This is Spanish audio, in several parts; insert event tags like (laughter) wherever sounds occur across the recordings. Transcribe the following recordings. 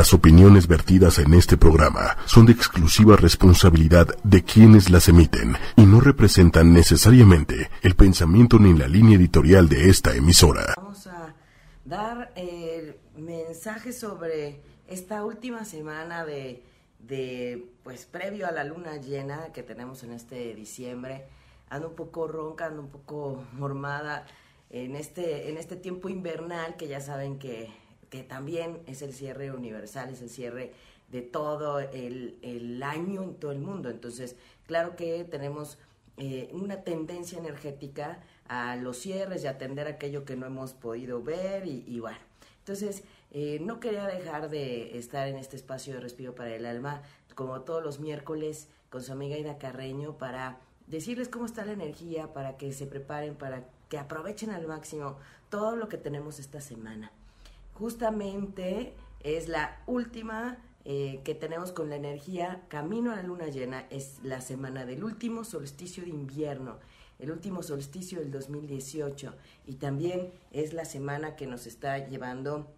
Las opiniones vertidas en este programa son de exclusiva responsabilidad de quienes las emiten y no representan necesariamente el pensamiento ni la línea editorial de esta emisora. Vamos a dar eh, mensajes sobre esta última semana de, de, pues, previo a la luna llena que tenemos en este diciembre. Ando un poco ronca, ando un poco mormada en este, en este tiempo invernal que ya saben que que también es el cierre universal, es el cierre de todo el, año en todo el mundo. Entonces, claro que tenemos eh, una tendencia energética a los cierres y atender aquello que no hemos podido ver y, bueno. Entonces, eh, no quería dejar de estar en este espacio de respiro para el alma, como todos los miércoles, con su amiga Ida Carreño, para decirles cómo está la energía, para que se preparen, para que aprovechen al máximo todo lo que tenemos esta semana justamente es la última eh, que tenemos con la energía Camino a la Luna Llena, es la semana del último solsticio de invierno, el último solsticio del 2018 y también es la semana que nos está llevando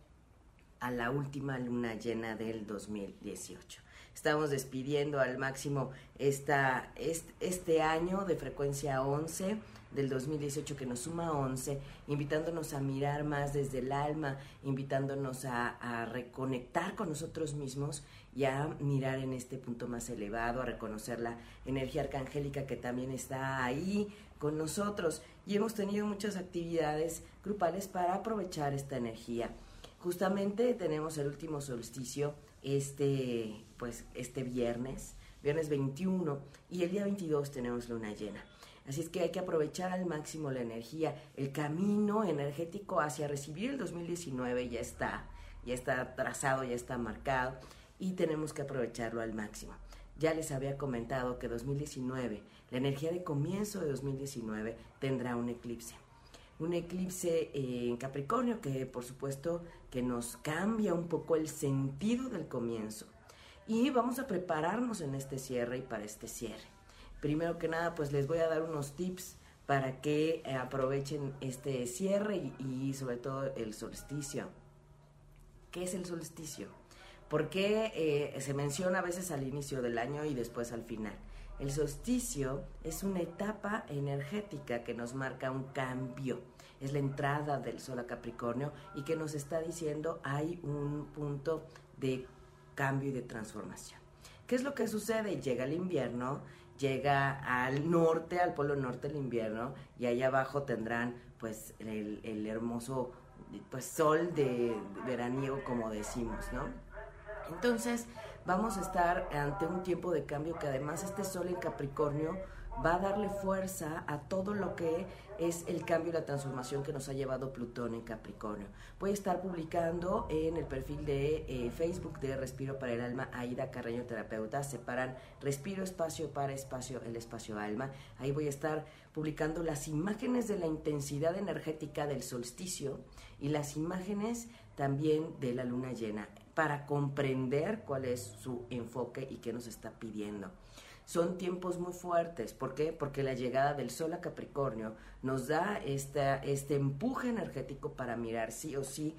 a la última luna llena del 2018. Estamos despidiendo al máximo esta, este año de frecuencia 11 del 2018 que nos suma 11, invitándonos a mirar más desde el alma, invitándonos a, reconectar con nosotros mismos y a mirar en este punto más elevado, a reconocer la energía arcangélica que también está ahí con nosotros. Y hemos tenido muchas actividades grupales para aprovechar esta energía. Justamente tenemos el último solsticio este, pues, este viernes, viernes 21, y el día 22 tenemos luna llena. Así es que hay que aprovechar al máximo la energía. El camino energético hacia recibir el 2019 ya está, ya está trazado, ya está marcado y tenemos que aprovecharlo al máximo. Ya les había comentado que 2019, la energía de comienzo de 2019 tendrá un eclipse. Un eclipse en Capricornio que por supuesto que nos cambia un poco el sentido del comienzo. Y vamos a prepararnos en este cierre y para este cierre. Primero que nada, pues les voy a dar unos tips para que eh, aprovechen este cierre y, sobre todo el solsticio. ¿Qué es el solsticio? Porque eh, se menciona a veces al inicio del año y después al final. El solsticio es una etapa energética que nos marca un cambio. Es la entrada del sol a Capricornio y que nos está diciendo hay un punto de cambio y de transformación. ¿Qué es lo que sucede? Llega el invierno llega al norte, al polo norte el invierno, y allá abajo tendrán pues el, hermoso pues sol de, de veraniego como decimos, ¿no? Entonces vamos a estar ante un tiempo de cambio que además este sol en Capricornio va a darle fuerza a todo lo que es el cambio y la transformación que nos ha llevado Plutón en Capricornio. Voy a estar publicando en el perfil de eh, Facebook de Respiro para el Alma, Aida Carreño Terapeuta, separan Respiro Espacio para Espacio, el Espacio Alma. Ahí voy a estar publicando las imágenes de la intensidad energética del solsticio y las imágenes también de la luna llena para comprender cuál es su enfoque y qué nos está pidiendo. Son tiempos muy fuertes. ¿Por qué? Porque la llegada del Sol a Capricornio nos da esta, este empuje energético para mirar sí o sí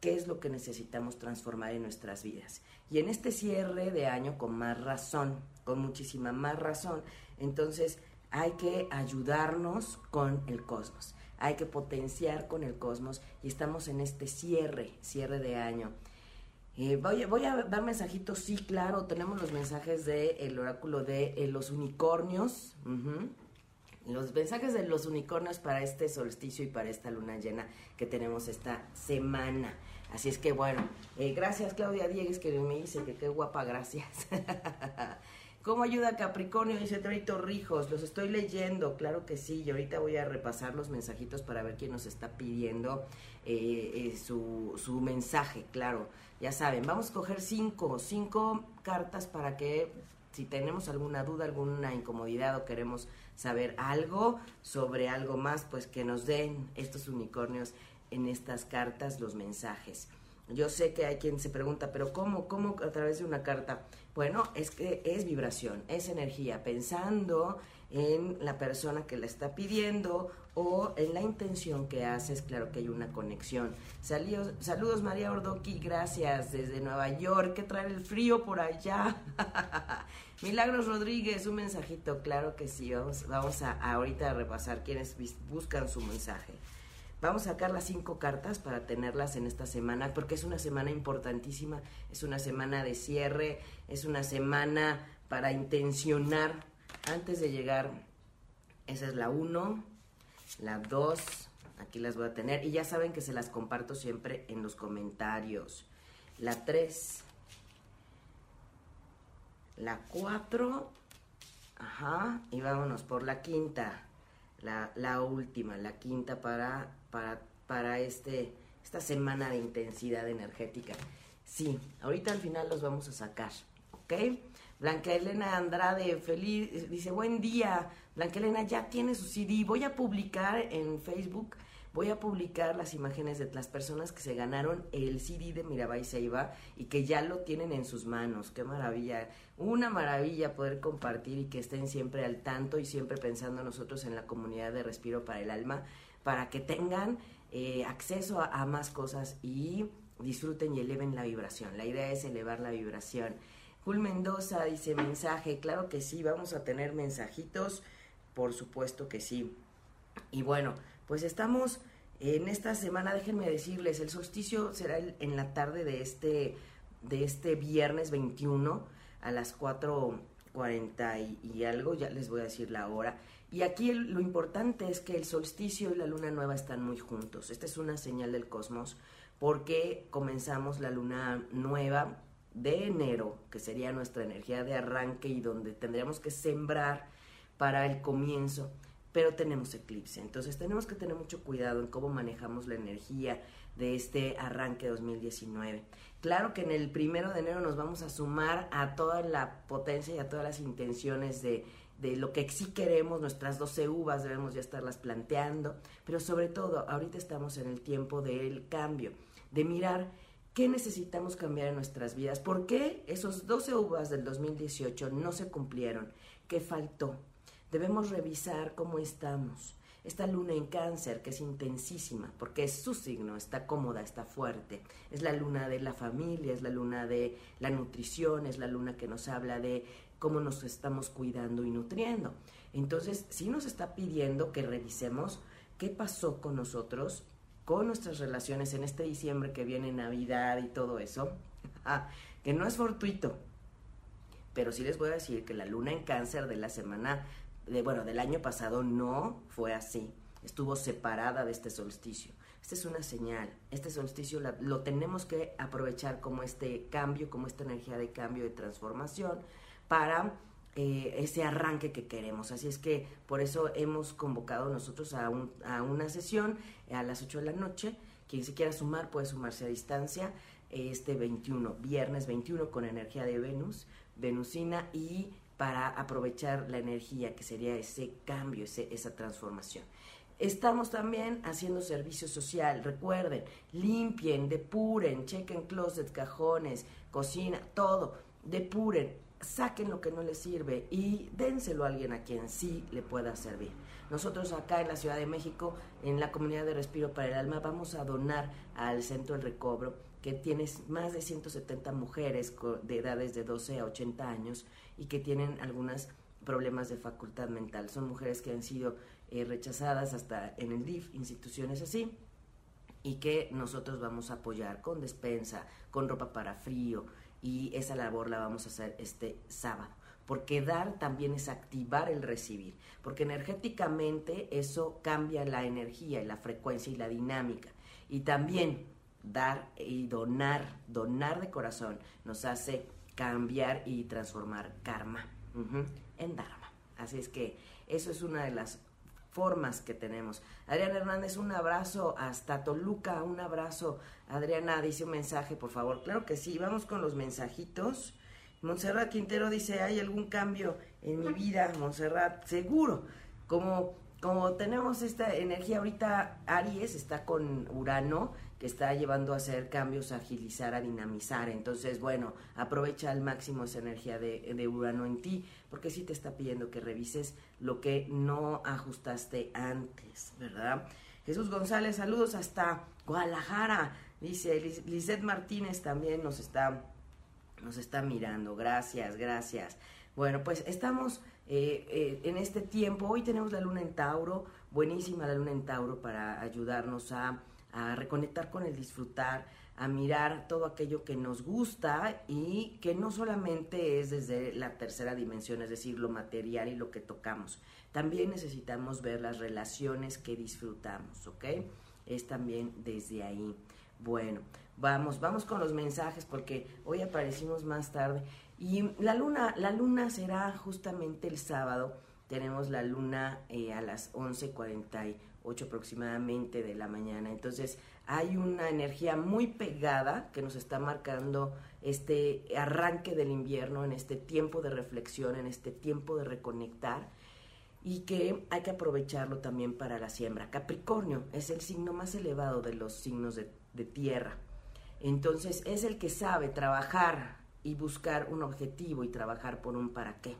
qué es lo que necesitamos transformar en nuestras vidas. Y en este cierre de año con más razón, con muchísima más razón, entonces hay que ayudarnos con el cosmos, hay que potenciar con el cosmos y estamos en este cierre, cierre de año. Eh, voy, voy, a dar mensajitos, sí, claro, tenemos los mensajes del oráculo de eh, los unicornios. Los mensajes de los unicornios para este solsticio y para esta luna llena que tenemos esta semana. Así es que bueno, eh, gracias Claudia Diegues que me dice que qué guapa, gracias. (laughs) ¿Cómo ayuda Capricornio? Dice Trito Rijos, los estoy leyendo, claro que sí, y ahorita voy a repasar los mensajitos para ver quién nos está pidiendo su, su mensaje, claro. Ya saben, vamos a coger cinco, cinco cartas para que si tenemos alguna duda, alguna incomodidad o queremos saber algo sobre algo más, pues que nos den estos unicornios en estas cartas los mensajes. Yo sé que hay quien se pregunta, pero ¿cómo? ¿Cómo a través de una carta? Bueno, es que es vibración, es energía, pensando en la persona que la está pidiendo o en la intención que haces, claro que hay una conexión. Saludos, saludos María Ordoqui, gracias desde Nueva York, que trae el frío por allá. (laughs) Milagros Rodríguez, un mensajito, claro que sí, vamos, vamos a, ahorita a repasar quienes buscan su mensaje. Vamos a sacar las cinco cartas para tenerlas en esta semana, porque es una semana importantísima, es una semana de cierre, es una semana para intencionar antes de llegar. Esa es la uno, la dos, aquí las voy a tener, y ya saben que se las comparto siempre en los comentarios. La tres, la cuatro, ajá, y vámonos por la quinta, la, la última, la quinta para para, para este, esta semana de intensidad energética. Sí, ahorita al final los vamos a sacar, ¿ok? Blanca Elena Andrade, feliz, dice, buen día. Blanca Elena ya tiene su CD. Voy a publicar en Facebook, voy a publicar las imágenes de las personas que se ganaron el CD de Mirabai Seiba y que ya lo tienen en sus manos. Qué maravilla. Una maravilla poder compartir y que estén siempre al tanto y siempre pensando nosotros en la comunidad de Respiro para el Alma para que tengan eh, acceso a, más cosas y disfruten y eleven la vibración. La idea es elevar la vibración. Jul Mendoza dice mensaje, claro que sí, vamos a tener mensajitos, por supuesto que sí. Y bueno, pues estamos en esta semana, déjenme decirles, el solsticio será en la tarde de este, de este viernes 21 a las 4.40 y, y algo, ya les voy a decir la hora. Y aquí lo importante es que el solsticio y la luna nueva están muy juntos. Esta es una señal del cosmos porque comenzamos la luna nueva de enero, que sería nuestra energía de arranque y donde tendríamos que sembrar para el comienzo, pero tenemos eclipse. Entonces tenemos que tener mucho cuidado en cómo manejamos la energía de este arranque 2019. Claro que en el primero de enero nos vamos a sumar a toda la potencia y a todas las intenciones de de lo que sí queremos, nuestras 12 uvas debemos ya estarlas planteando, pero sobre todo ahorita estamos en el tiempo del cambio, de mirar qué necesitamos cambiar en nuestras vidas, por qué esos 12 uvas del 2018 no se cumplieron, qué faltó. Debemos revisar cómo estamos. Esta luna en cáncer, que es intensísima, porque es su signo, está cómoda, está fuerte. Es la luna de la familia, es la luna de la nutrición, es la luna que nos habla de cómo nos estamos cuidando y nutriendo. Entonces, sí nos está pidiendo que revisemos qué pasó con nosotros, con nuestras relaciones en este diciembre que viene Navidad y todo eso, (laughs) ah, que no es fortuito. Pero sí les voy a decir que la luna en cáncer de la semana, de, bueno, del año pasado no fue así. Estuvo separada de este solsticio. Esta es una señal. Este solsticio lo tenemos que aprovechar como este cambio, como esta energía de cambio, de transformación para eh, ese arranque que queremos. Así es que por eso hemos convocado nosotros a, una sesión a las 8 de la noche. Quien se quiera sumar puede sumarse a distancia este 21, viernes 21 con energía de Venus, Venusina y para aprovechar la energía que sería ese cambio, esa transformación. Estamos también haciendo servicio social. Recuerden, limpien, depuren, chequen closets, cajones, cocina, todo. Depuren saquen lo que no les sirve y dénselo a alguien a quien sí le pueda servir. Nosotros acá en la Ciudad de México, en la comunidad de Respiro para el Alma, vamos a donar al Centro del Recobro, que tiene más de 170 mujeres de edades de 12 a 80 años y que tienen algunos problemas de facultad mental. Son mujeres que han sido eh, rechazadas hasta en el DIF, instituciones así, y que nosotros vamos a apoyar con despensa, con ropa para frío, y esa labor la vamos a hacer este sábado. Porque dar también es activar el recibir, porque energéticamente eso cambia la energía y la frecuencia y la dinámica. Y también dar y donar, donar de corazón, nos hace cambiar y transformar karma en dharma. Así es que eso es una de las formas que tenemos. Adriana Hernández, un abrazo hasta Toluca, un abrazo. Adriana dice un mensaje, por favor. Claro que sí, vamos con los mensajitos. Montserrat Quintero dice, ¿hay algún cambio en mi vida? Montserrat, seguro. Como, como tenemos esta energía ahorita, Aries está con Urano, que está llevando a hacer cambios, a agilizar, a dinamizar. Entonces, bueno, aprovecha al máximo esa energía de, de Urano en ti, porque sí te está pidiendo que revises lo que no ajustaste antes, ¿verdad? Jesús González, saludos hasta Guadalajara. Dice Lizeth Martínez también nos está, nos está mirando. Gracias, gracias. Bueno, pues estamos eh, eh, en este tiempo. Hoy tenemos la luna en Tauro, buenísima la luna en Tauro para ayudarnos a a reconectar con el disfrutar, a mirar todo aquello que nos gusta y que no solamente es desde la tercera dimensión, es decir, lo material y lo que tocamos. También necesitamos ver las relaciones que disfrutamos, ¿ok? Es también desde ahí. Bueno, vamos, vamos con los mensajes porque hoy aparecimos más tarde y la luna, la luna será justamente el sábado. Tenemos la luna eh, a las 11:48 8 aproximadamente de la mañana. Entonces hay una energía muy pegada que nos está marcando este arranque del invierno, en este tiempo de reflexión, en este tiempo de reconectar y que hay que aprovecharlo también para la siembra. Capricornio es el signo más elevado de los signos de, de tierra. Entonces es el que sabe trabajar y buscar un objetivo y trabajar por un para qué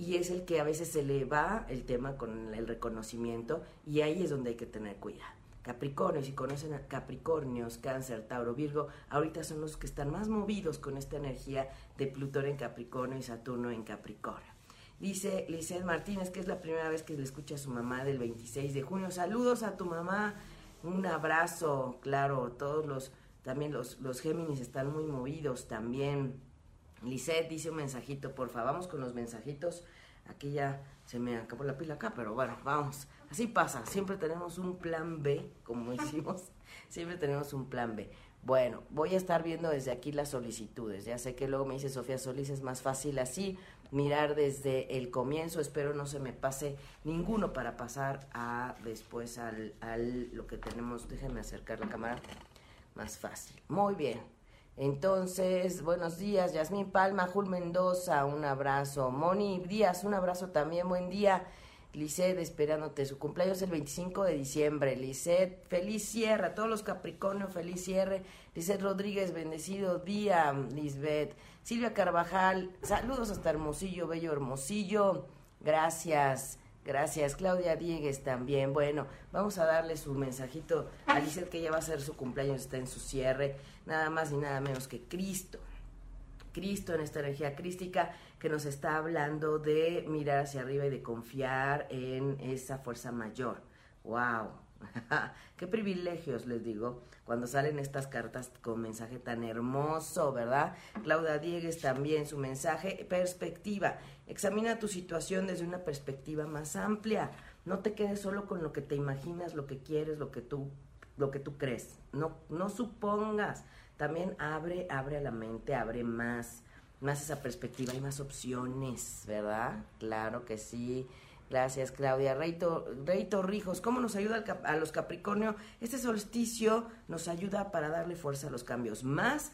y es el que a veces se le va el tema con el reconocimiento y ahí es donde hay que tener cuidado. Capricornio, si conocen a Capricornios, Cáncer, Tauro, Virgo, ahorita son los que están más movidos con esta energía de Plutón en Capricornio y Saturno en Capricornio. Dice Lizeth Martínez que es la primera vez que le escucha a su mamá del 26 de junio. Saludos a tu mamá, un abrazo, claro, todos los, también los, los Géminis están muy movidos también. Lisette dice un mensajito, porfa, vamos con los mensajitos. Aquí ya se me acabó la pila acá, pero bueno, vamos. Así pasa, siempre tenemos un plan B, como (laughs) hicimos, siempre tenemos un plan B. Bueno, voy a estar viendo desde aquí las solicitudes. Ya sé que luego me dice Sofía Solís, es más fácil así, mirar desde el comienzo. Espero no se me pase ninguno para pasar a después al, al lo que tenemos. Déjenme acercar la cámara. Más fácil. Muy bien. Entonces, buenos días, Yasmín Palma, Jul Mendoza, un abrazo. Moni Díaz, un abrazo también, buen día. Lisset, esperándote. Su cumpleaños el 25 de diciembre. Lisset, feliz cierre. A todos los Capricornio, feliz cierre. Lisset Rodríguez, bendecido día. Lisbeth. Silvia Carvajal, saludos hasta Hermosillo, bello Hermosillo. Gracias. Gracias, Claudia Diegues también. Bueno, vamos a darle su mensajito a Lisset que ya va a ser su cumpleaños, está en su cierre, nada más y nada menos que Cristo. Cristo en esta energía crística que nos está hablando de mirar hacia arriba y de confiar en esa fuerza mayor. ¡Wow! (laughs) Qué privilegios, les digo, cuando salen estas cartas con mensaje tan hermoso, ¿verdad? Claudia Diegues también su mensaje, perspectiva. Examina tu situación desde una perspectiva más amplia. No te quedes solo con lo que te imaginas, lo que quieres, lo que tú, lo que tú crees. No, no supongas. También abre, abre a la mente, abre más, más esa perspectiva. Hay más opciones, ¿verdad? Claro que sí. Gracias, Claudia. Reito, Reito Rijos, ¿cómo nos ayuda a los Capricornio? Este solsticio nos ayuda para darle fuerza a los cambios. Más,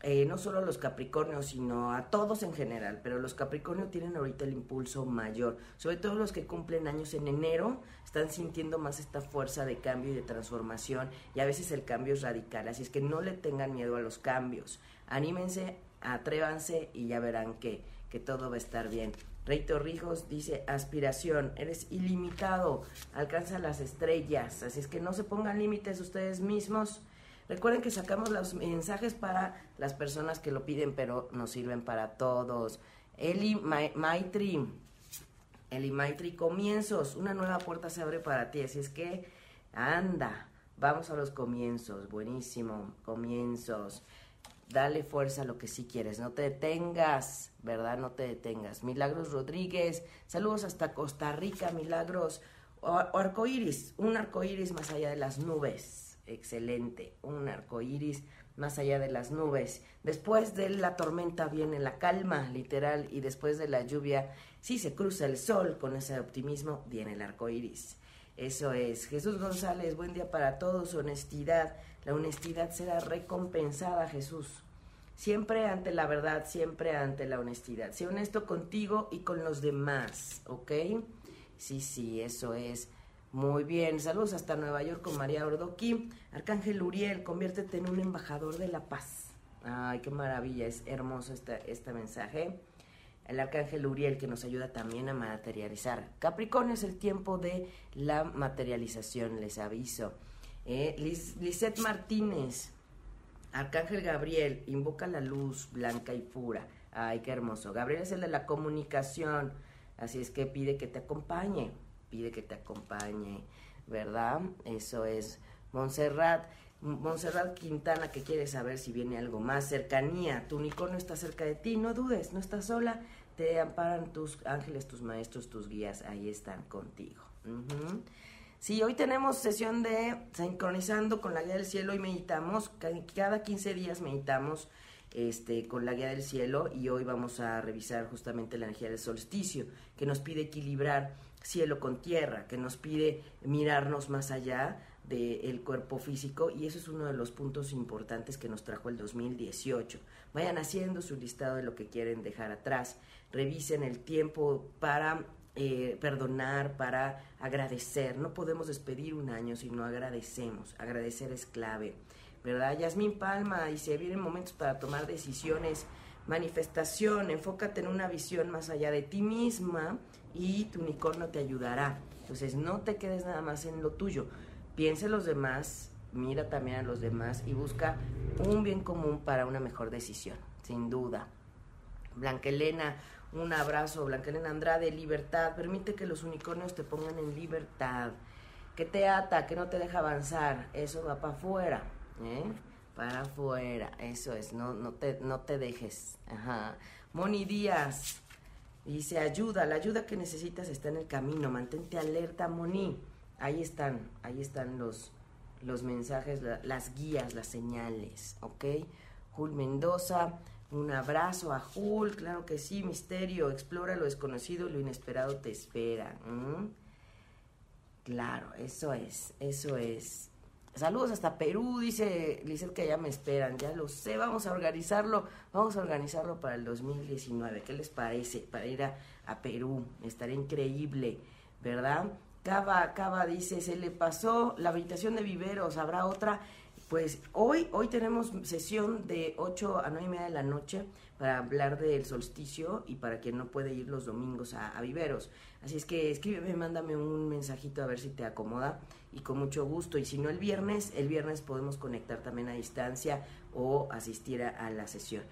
eh, no solo a los Capricornios, sino a todos en general. Pero los Capricornio tienen ahorita el impulso mayor. Sobre todo los que cumplen años en enero, están sintiendo más esta fuerza de cambio y de transformación. Y a veces el cambio es radical. Así es que no le tengan miedo a los cambios. Anímense, atrévanse y ya verán que, que todo va a estar bien. Rey Torrijos dice, aspiración, eres ilimitado, alcanza las estrellas, así es que no se pongan límites ustedes mismos. Recuerden que sacamos los mensajes para las personas que lo piden, pero nos sirven para todos. Eli Maitri, Eli Maitri, comienzos, una nueva puerta se abre para ti, así es que anda, vamos a los comienzos, buenísimo, comienzos dale fuerza a lo que sí quieres, no te detengas, ¿verdad? No te detengas. Milagros Rodríguez, saludos hasta Costa Rica, Milagros. O, arcoíris, un arcoíris más allá de las nubes, excelente, un arcoíris más allá de las nubes. Después de la tormenta viene la calma, literal, y después de la lluvia, si se cruza el sol con ese optimismo, viene el arcoíris. Eso es. Jesús González, buen día para todos. Honestidad. La honestidad será recompensada, Jesús. Siempre ante la verdad, siempre ante la honestidad. Sé honesto contigo y con los demás, ¿ok? Sí, sí, eso es. Muy bien, saludos hasta Nueva York con María Ordoqui. Arcángel Uriel, conviértete en un embajador de la paz. Ay, qué maravilla, es hermoso este, este mensaje. El Arcángel Uriel que nos ayuda también a materializar. Capricornio es el tiempo de la materialización, les aviso. Eh, Martínez, Arcángel Gabriel, invoca la luz blanca y pura. Ay, qué hermoso. Gabriel es el de la comunicación, así es que pide que te acompañe, pide que te acompañe, ¿verdad? Eso es. Montserrat, Montserrat Quintana que quiere saber si viene algo más. Cercanía, tu unicornio está cerca de ti, no dudes, no estás sola, te amparan tus ángeles, tus maestros, tus guías, ahí están contigo. Sí, hoy tenemos sesión de sincronizando con la guía del cielo y meditamos, cada 15 días meditamos este, con la guía del cielo y hoy vamos a revisar justamente la energía del solsticio, que nos pide equilibrar cielo con tierra, que nos pide mirarnos más allá del cuerpo físico y eso es uno de los puntos importantes que nos trajo el 2018. Vayan haciendo su listado de lo que quieren dejar atrás, revisen el tiempo para eh, perdonar, para agradecer. No podemos despedir un año si no agradecemos. Agradecer es clave. ¿verdad? Yasmín Palma dice, vienen momentos para tomar decisiones, manifestación, enfócate en una visión más allá de ti misma y tu unicornio te ayudará. Entonces no te quedes nada más en lo tuyo, piensa en los demás, mira también a los demás y busca un bien común para una mejor decisión, sin duda. Blanca Elena, un abrazo, Blanca Elena Andrade, libertad, permite que los unicornios te pongan en libertad, que te ata, que no te deja avanzar, eso va para afuera, ¿eh? Para afuera, eso es, no, no, te, no te dejes. Ajá. Moni Díaz dice, ayuda, la ayuda que necesitas está en el camino, mantente alerta, Moni. Ahí están, ahí están los, los mensajes, las guías, las señales, ¿ok? Jul Mendoza, un abrazo a Jul, claro que sí, misterio, explora lo desconocido, lo inesperado te espera. Claro, eso es, eso es. Saludos hasta Perú, dice Lizeth que ya me esperan, ya lo sé, vamos a organizarlo, vamos a organizarlo para el 2019, ¿qué les parece? Para ir a, Perú, estaría increíble, ¿verdad? Cava, Cava dice, se le pasó la habitación de viveros, ¿habrá otra? Pues hoy, hoy tenemos sesión de 8 a 9 y media de la noche para hablar del solsticio y para quien no puede ir los domingos a, viveros. Así es que escríbeme, mándame un mensajito a ver si te acomoda y con mucho gusto. Y si no el viernes, el viernes podemos conectar también a distancia o asistir a, la sesión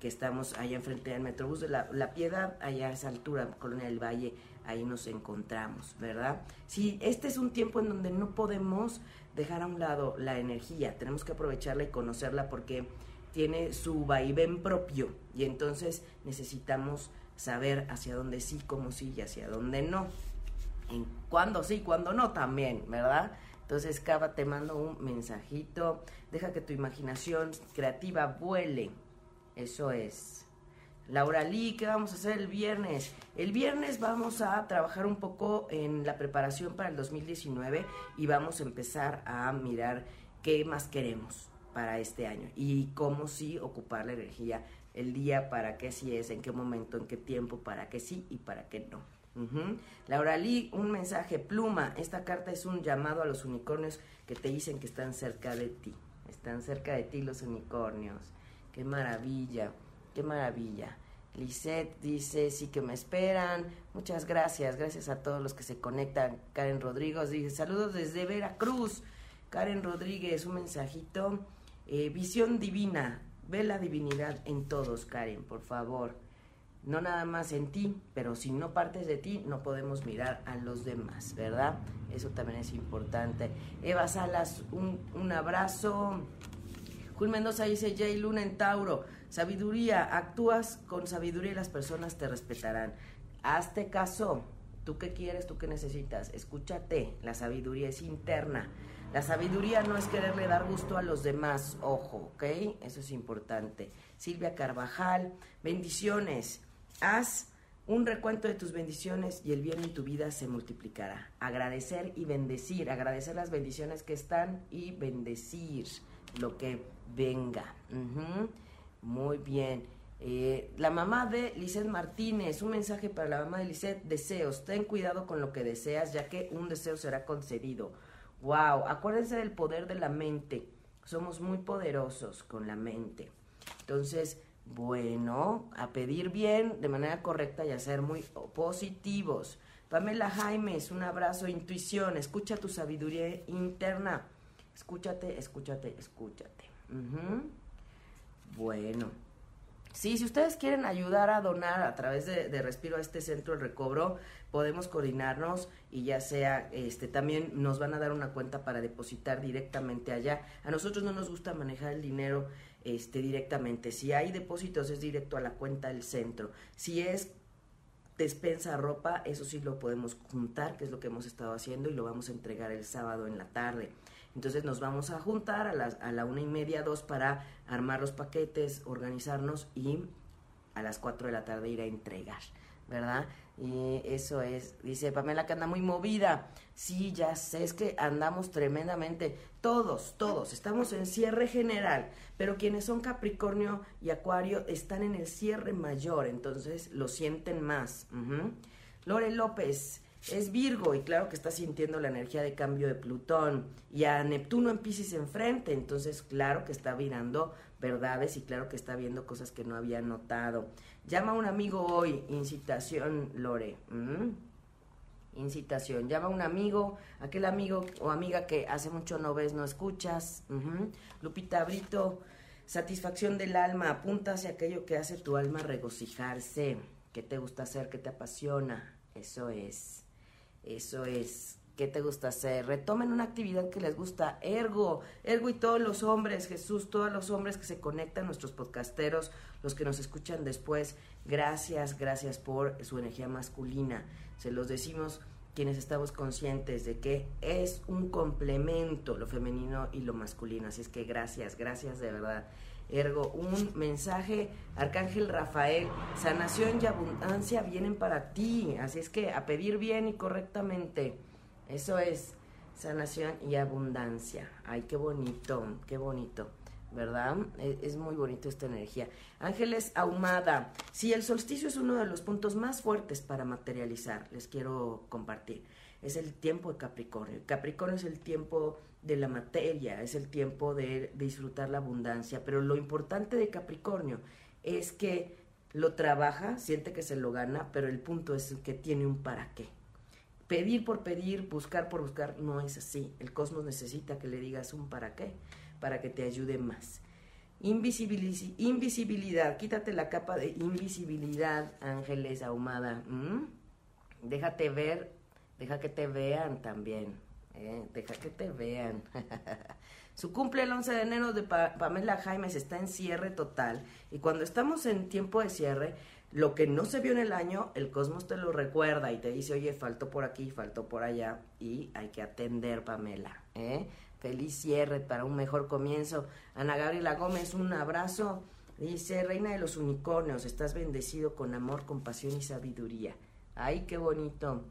que estamos allá enfrente del Metrobús de la, la, Piedad, allá a esa altura, Colonia del Valle, ahí nos encontramos, ¿verdad? Sí, este es un tiempo en donde no podemos dejar a un lado la energía, tenemos que aprovecharla y conocerla porque tiene su vaivén propio y entonces necesitamos saber hacia dónde sí, cómo sí y hacia dónde no en cuándo sí, cuándo no también, ¿verdad? Entonces, Cava, te mando un mensajito. Deja que tu imaginación creativa vuele. Eso es. Laura Lee, ¿qué vamos a hacer el viernes? El viernes vamos a trabajar un poco en la preparación para el 2019 y vamos a empezar a mirar qué más queremos para este año y cómo sí ocupar la energía el día, para qué sí es, en qué momento, en qué tiempo, para qué sí y para qué no. Laura Lee, un mensaje, pluma. Esta carta es un llamado a los unicornios que te dicen que están cerca de ti. Están cerca de ti los unicornios. Qué maravilla, qué maravilla. Lisette dice, sí que me esperan. Muchas gracias, gracias a todos los que se conectan. Karen Rodríguez dice, saludos desde Veracruz. Karen Rodríguez, un mensajito. Eh, visión divina, ve la divinidad en todos, Karen, por favor no nada más en ti, pero si no partes de ti, no podemos mirar a los demás, ¿verdad? Eso también es importante. Eva Salas, un, un abrazo. Jul Mendoza dice, Jay Luna en Tauro, sabiduría, actúas con sabiduría y las personas te respetarán. Hazte caso, tú qué quieres, tú qué necesitas, escúchate, la sabiduría es interna. La sabiduría no es quererle dar gusto a los demás, ojo, ¿ok? Eso es importante. Silvia Carvajal, bendiciones. Haz un recuento de tus bendiciones y el bien en tu vida se multiplicará. Agradecer y bendecir, agradecer las bendiciones que están y bendecir lo que venga. Muy bien. Eh, la mamá de Lisette Martínez, un mensaje para la mamá de Lisette, deseos, ten cuidado con lo que deseas, ya que un deseo será concedido. Wow, acuérdense del poder de la mente, somos muy poderosos con la mente. Entonces, bueno, a pedir bien de manera correcta y a ser muy positivos. Pamela Jaimes, un abrazo, intuición, escucha tu sabiduría interna. Escúchate, escúchate, escúchate. Bueno. Sí, si ustedes quieren ayudar a donar a través de, Respiro a este centro de recobro, podemos coordinarnos y ya sea, este, también nos van a dar una cuenta para depositar directamente allá. A nosotros no nos gusta manejar el dinero este, directamente. Si hay depósitos es directo a la cuenta del centro. Si es despensa ropa, eso sí lo podemos juntar, que es lo que hemos estado haciendo y lo vamos a entregar el sábado en la tarde. Entonces nos vamos a juntar a, las, a la una y media, dos, para armar los paquetes, organizarnos y a las cuatro de la tarde ir a entregar, ¿verdad? Y eso es, dice Pamela que anda muy movida. Sí, ya sé, es que andamos tremendamente. Todos, todos, estamos en cierre general, pero quienes son Capricornio y Acuario están en el cierre mayor, entonces lo sienten más. Lore López, es Virgo y claro que está sintiendo la energía de cambio de Plutón y a Neptuno en Pisces enfrente, entonces claro que está virando verdades y claro que está viendo cosas que no había notado. Llama a un amigo hoy, incitación Lore. Incitación, llama a un amigo, aquel amigo o amiga que hace mucho no ves, no escuchas. Lupita Brito, satisfacción del alma, apunta hacia aquello que hace tu alma regocijarse, que te gusta hacer, que te apasiona. Eso es. Eso es. ¿Qué te gusta hacer? Retomen una actividad que les gusta. Ergo, Ergo y todos los hombres, Jesús, todos los hombres que se conectan, nuestros podcasteros, los que nos escuchan después. Gracias, gracias por su energía masculina. Se los decimos quienes estamos conscientes de que es un complemento lo femenino y lo masculino. Así es que gracias, gracias de verdad. Ergo, un mensaje, Arcángel Rafael, sanación y abundancia vienen para ti, así es que a pedir bien y correctamente, eso es sanación y abundancia. Ay, qué bonito, qué bonito, ¿verdad? Es, es muy bonito esta energía. Ángeles Ahumada, sí, el solsticio es uno de los puntos más fuertes para materializar, les quiero compartir. Es el tiempo de Capricornio. Capricornio es el tiempo de la materia, es el tiempo de, disfrutar la abundancia, pero lo importante de Capricornio es que lo trabaja, siente que se lo gana, pero el punto es que tiene un para qué. Pedir por pedir, buscar por buscar, no es así. El cosmos necesita que le digas un para qué, para que te ayude más. invisibilidad, quítate la capa de invisibilidad, Ángeles Ahumada. Déjate ver, deja que te vean también. Eh, deja que te vean. (laughs) Su cumple el 11 de enero de Pamela Jaimes está en cierre total. Y cuando estamos en tiempo de cierre, lo que no se vio en el año, el cosmos te lo recuerda y te dice, oye, faltó por aquí, faltó por allá. Y hay que atender, Pamela. ¿eh? Feliz cierre para un mejor comienzo. Ana Gabriela Gómez, un abrazo. Dice, Reina de los Unicornios, estás bendecido con amor, compasión y sabiduría. Ay, qué bonito.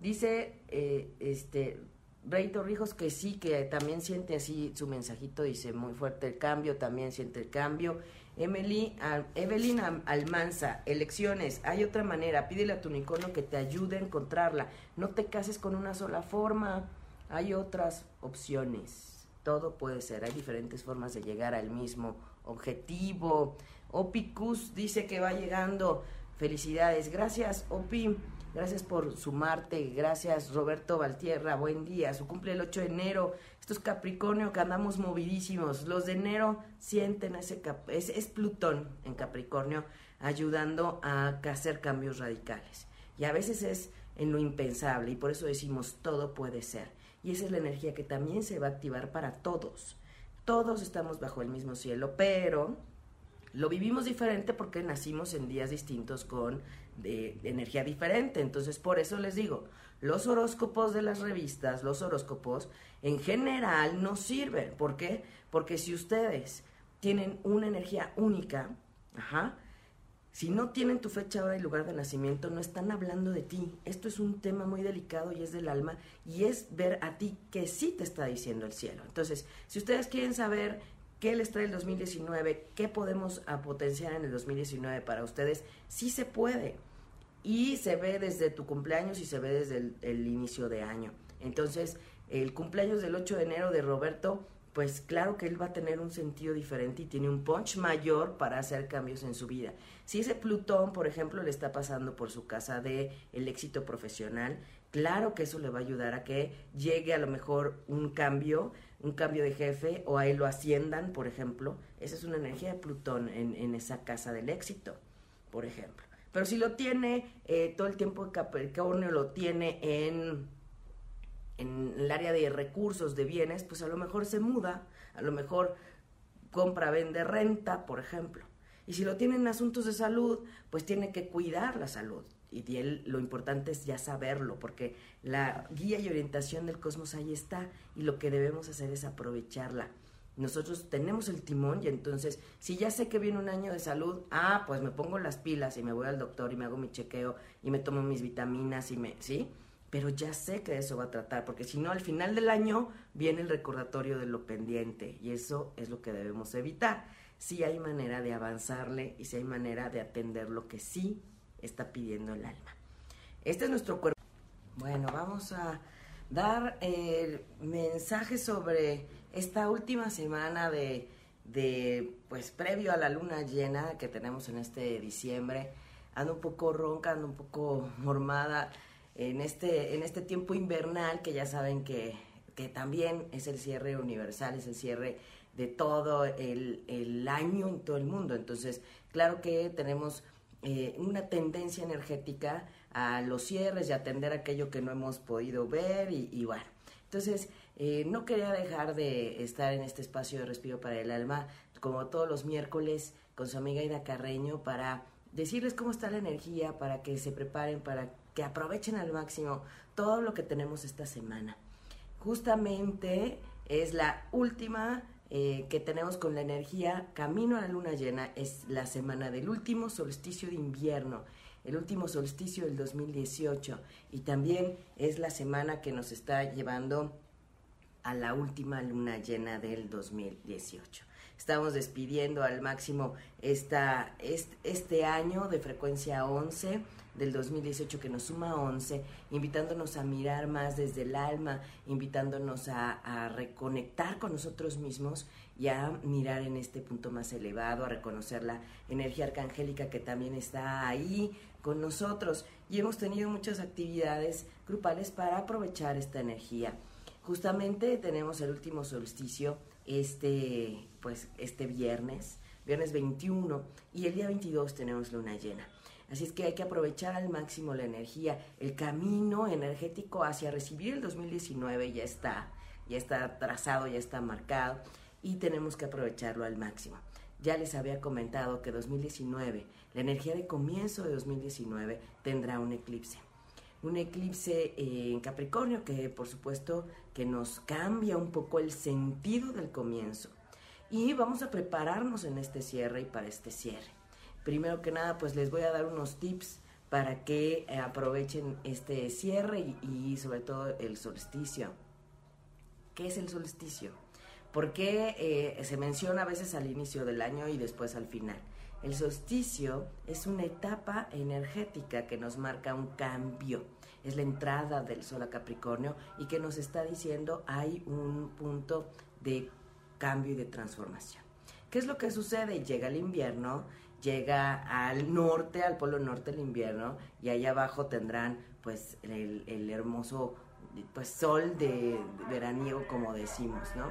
Dice, eh, este, Rey Torrijos que sí, que también siente así su mensajito, dice muy fuerte el cambio, también siente el cambio. Emily, Evelyn Almanza, elecciones, hay otra manera, pídele a tu unicornio que te ayude a encontrarla. No te cases con una sola forma, hay otras opciones. Todo puede ser, hay diferentes formas de llegar al mismo objetivo. Opicus dice que va llegando. Felicidades, gracias Opi. Gracias por sumarte. Gracias, Roberto Valtierra. Buen día. Su cumple el 8 de enero. Esto es Capricornio, que andamos movidísimos. Los de enero sienten ese... es, es Plutón en Capricornio ayudando a hacer cambios radicales. Y a veces es en lo impensable y por eso decimos todo puede ser. Y esa es la energía que también se va a activar para todos. Todos estamos bajo el mismo cielo, pero lo vivimos diferente porque nacimos en días distintos con de, energía diferente. Entonces, por eso les digo, los horóscopos de las revistas, los horóscopos, en general no sirven. ¿Por qué? Porque si ustedes tienen una energía única, ajá, si no tienen tu fecha, hora y lugar de nacimiento, no están hablando de ti. Esto es un tema muy delicado y es del alma y es ver a ti que sí te está diciendo el cielo. Entonces, si ustedes quieren saber ¿Qué les trae el 2019? ¿Qué podemos potenciar en el 2019 para ustedes? Sí se puede. Y se ve desde tu cumpleaños y se ve desde el, el inicio de año. Entonces, el cumpleaños del 8 de enero de Roberto, pues claro que él va a tener un sentido diferente y tiene un punch mayor para hacer cambios en su vida. Si ese Plutón, por ejemplo, le está pasando por su casa de el éxito profesional, claro que eso le va a ayudar a que llegue a lo mejor un cambio un cambio de jefe o a él lo asciendan, por ejemplo. Esa es una energía de Plutón en, esa casa del éxito, por ejemplo. Pero si lo tiene eh, todo el tiempo Capricornio, lo tiene en, en el área de recursos, de bienes, pues a lo mejor se muda, a lo mejor compra, vende, renta, por ejemplo. Y si lo tiene en asuntos de salud, pues tiene que cuidar la salud y él, lo importante es ya saberlo, porque la guía y orientación del cosmos ahí está y lo que debemos hacer es aprovecharla. Nosotros tenemos el timón y entonces, si ya sé que viene un año de salud, ah, pues me pongo las pilas y me voy al doctor y me hago mi chequeo y me tomo mis vitaminas y me, ¿sí? Pero ya sé que eso va a tratar, porque si no, al final del año viene el recordatorio de lo pendiente y eso es lo que debemos evitar. Si hay manera de avanzarle y si hay manera de atender lo que sí está pidiendo el alma. Este es nuestro cuerpo. Bueno, vamos a dar el mensaje sobre esta última semana de, de, pues, previo a la luna llena que tenemos en este diciembre. Ando un poco ronca, ando un poco mormada en este, en este tiempo invernal que ya saben que, que también es el cierre universal, es el cierre de todo el, el año en todo el mundo. Entonces, claro que tenemos eh, una tendencia energética a los cierres y atender aquello que no hemos podido ver y, bueno. Entonces, eh, no quería dejar de estar en este espacio de respiro para el alma, como todos los miércoles, con su amiga Ida Carreño, para decirles cómo está la energía, para que se preparen, para que aprovechen al máximo todo lo que tenemos esta semana. Justamente es la última eh, que tenemos con la energía camino a la luna llena es la semana del último solsticio de invierno, el último solsticio del 2018 y también es la semana que nos está llevando a la última luna llena del 2018. Estamos despidiendo al máximo esta, este, este año de frecuencia 11 del 2018 que nos suma 11, invitándonos a mirar más desde el alma, invitándonos a, reconectar con nosotros mismos y a mirar en este punto más elevado, a reconocer la energía arcangélica que también está ahí con nosotros. Y hemos tenido muchas actividades grupales para aprovechar esta energía. Justamente tenemos el último solsticio este, pues, este viernes, viernes 21, y el día 22 tenemos luna llena. Así es que hay que aprovechar al máximo la energía. El camino energético hacia recibir el 2019 ya está, ya está trazado, ya está marcado y tenemos que aprovecharlo al máximo. Ya les había comentado que 2019, la energía de comienzo de 2019 tendrá un eclipse. Un eclipse en Capricornio que por supuesto que nos cambia un poco el sentido del comienzo. Y vamos a prepararnos en este cierre y para este cierre. Primero que nada, pues les voy a dar unos tips para que eh, aprovechen este cierre y, sobre todo el solsticio. ¿Qué es el solsticio? Porque eh, se menciona a veces al inicio del año y después al final. El solsticio es una etapa energética que nos marca un cambio. Es la entrada del sol a Capricornio y que nos está diciendo hay un punto de cambio y de transformación. ¿Qué es lo que sucede? Llega el invierno llega al norte, al polo norte del invierno, y allá abajo tendrán pues el, hermoso pues sol de, veraniego como decimos, ¿no?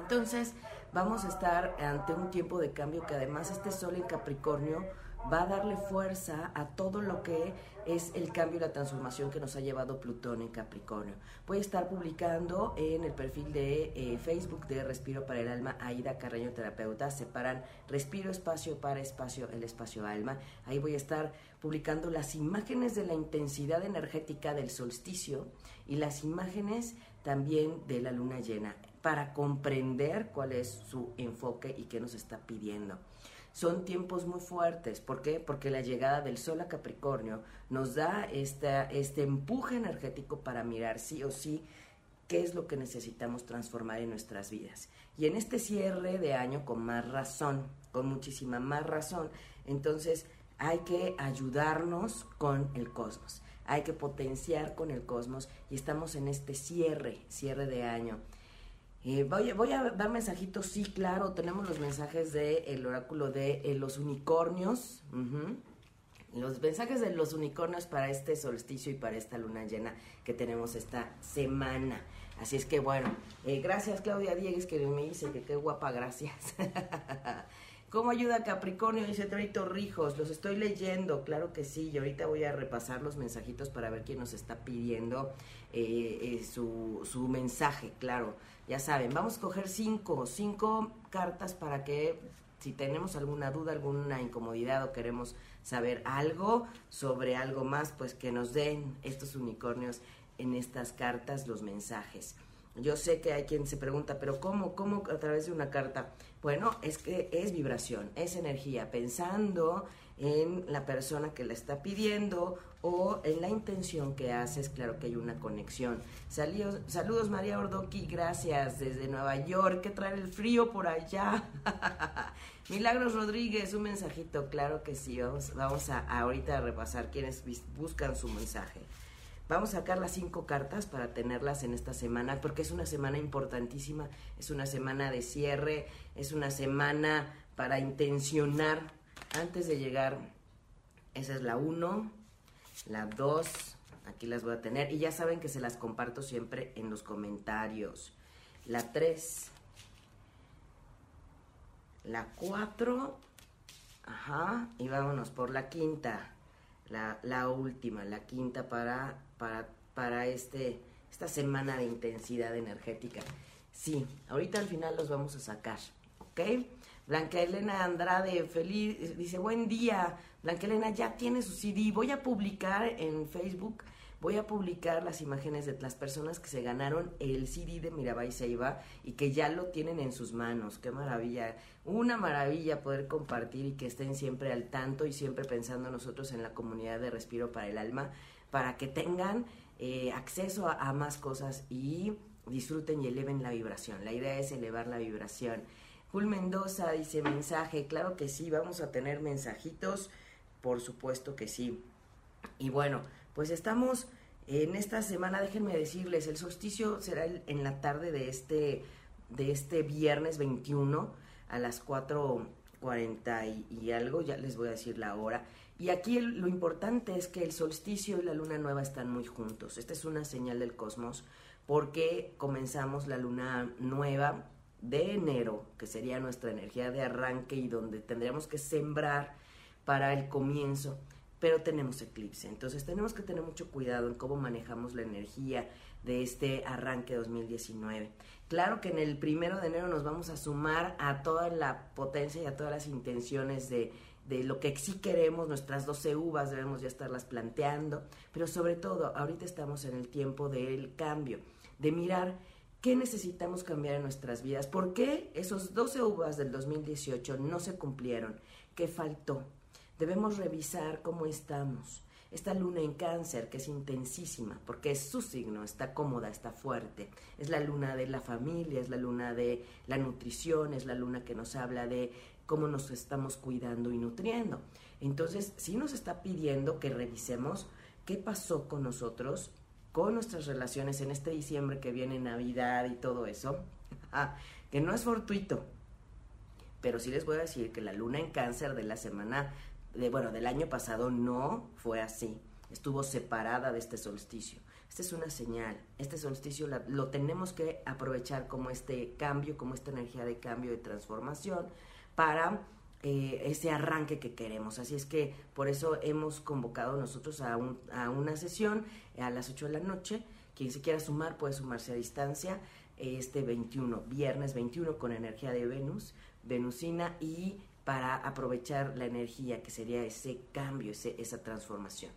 Entonces vamos a estar ante un tiempo de cambio que además este sol en Capricornio va a darle fuerza a todo lo que es el cambio y la transformación que nos ha llevado Plutón en Capricornio. Voy a estar publicando en el perfil de eh, Facebook de Respiro para el Alma, Aida Carreño Terapeuta, separan Respiro Espacio para Espacio, el Espacio Alma. Ahí voy a estar publicando las imágenes de la intensidad energética del solsticio y las imágenes también de la luna llena para comprender cuál es su enfoque y qué nos está pidiendo son tiempos muy fuertes. ¿Por qué? Porque la llegada del Sol a Capricornio nos da esta, este empuje energético para mirar sí o sí qué es lo que necesitamos transformar en nuestras vidas. Y en este cierre de año, con más razón, con muchísima más razón, entonces hay que ayudarnos con el cosmos, hay que potenciar con el cosmos y estamos en este cierre, cierre de año. Eh, voy, a dar mensajitos, sí, claro, tenemos los mensajes del oráculo de eh, los unicornios. Los mensajes de los unicornios para este solsticio y para esta luna llena que tenemos esta semana. Así es que bueno, eh, gracias Claudia Diegues que me dice que qué guapa, gracias. (laughs) ¿Cómo ayuda Capricornio? Dice Trito Rijos, los estoy leyendo, claro que sí, y ahorita voy a repasar los mensajitos para ver quién nos está pidiendo eh, su, su mensaje, claro ya saben, vamos a coger cinco, cinco cartas para que si tenemos alguna duda, alguna incomodidad o queremos saber algo sobre algo más, pues que nos den estos unicornios en estas cartas los mensajes. Yo sé que hay quien se pregunta, pero ¿cómo? ¿Cómo a través de una carta? Bueno, es que es vibración, es energía, pensando en la persona que la está pidiendo o en la intención que haces, claro que hay una conexión. Saludos, saludos María Ordoqui, gracias desde Nueva York, que trae el frío por allá. (laughs) Milagros Rodríguez, un mensajito, claro que sí, vamos, vamos a, ahorita a repasar quienes buscan su mensaje. Vamos a sacar las cinco cartas para tenerlas en esta semana, porque es una semana importantísima, es una semana de cierre, es una semana para intencionar antes de llegar. Esa es la uno, la dos, aquí las voy a tener, y ya saben que se las comparto siempre en los comentarios. La tres, la cuatro, ajá, y vámonos por la quinta, la, la última, la quinta para para, para este, esta semana de intensidad energética. Sí, ahorita al final los vamos a sacar, ¿ok? Blanca Elena Andrade, feliz, dice, buen día. Blanca Elena ya tiene su CD. Voy a publicar en Facebook, voy a publicar las imágenes de las personas que se ganaron el CD de Mirabai Seiba y que ya lo tienen en sus manos. Qué maravilla. Una maravilla poder compartir y que estén siempre al tanto y siempre pensando nosotros en la comunidad de Respiro para el Alma para que tengan eh, acceso a, más cosas y disfruten y eleven la vibración. La idea es elevar la vibración. Jul Mendoza dice mensaje, claro que sí, vamos a tener mensajitos, por supuesto que sí. Y bueno, pues estamos en esta semana, déjenme decirles, el solsticio será en la tarde de este, de este viernes 21 a las 4.40 y, y algo, ya les voy a decir la hora. Y aquí lo importante es que el solsticio y la luna nueva están muy juntos. Esta es una señal del cosmos porque comenzamos la luna nueva de enero, que sería nuestra energía de arranque y donde tendríamos que sembrar para el comienzo, pero tenemos eclipse. Entonces tenemos que tener mucho cuidado en cómo manejamos la energía de este arranque 2019. Claro que en el primero de enero nos vamos a sumar a toda la potencia y a todas las intenciones de de lo que sí queremos, nuestras 12 uvas debemos ya estarlas planteando, pero sobre todo ahorita estamos en el tiempo del cambio, de mirar qué necesitamos cambiar en nuestras vidas, por qué esos 12 uvas del 2018 no se cumplieron, qué faltó. Debemos revisar cómo estamos. Esta luna en cáncer, que es intensísima, porque es su signo, está cómoda, está fuerte. Es la luna de la familia, es la luna de la nutrición, es la luna que nos habla de cómo nos estamos cuidando y nutriendo. Entonces, sí nos está pidiendo que revisemos qué pasó con nosotros, con nuestras relaciones en este diciembre que viene Navidad y todo eso, (laughs) ah, que no es fortuito. Pero sí les voy a decir que la luna en cáncer de la semana, de, bueno, del año pasado no fue así. Estuvo separada de este solsticio. Esta es una señal. Este solsticio lo tenemos que aprovechar como este cambio, como esta energía de cambio, de transformación, para eh, ese arranque que queremos. Así es que por eso hemos convocado nosotros a, una sesión a las 8 de la noche. Quien se quiera sumar puede sumarse a distancia este 21, viernes 21 con energía de Venus, Venusina y para aprovechar la energía que sería ese cambio, ese, esa transformación.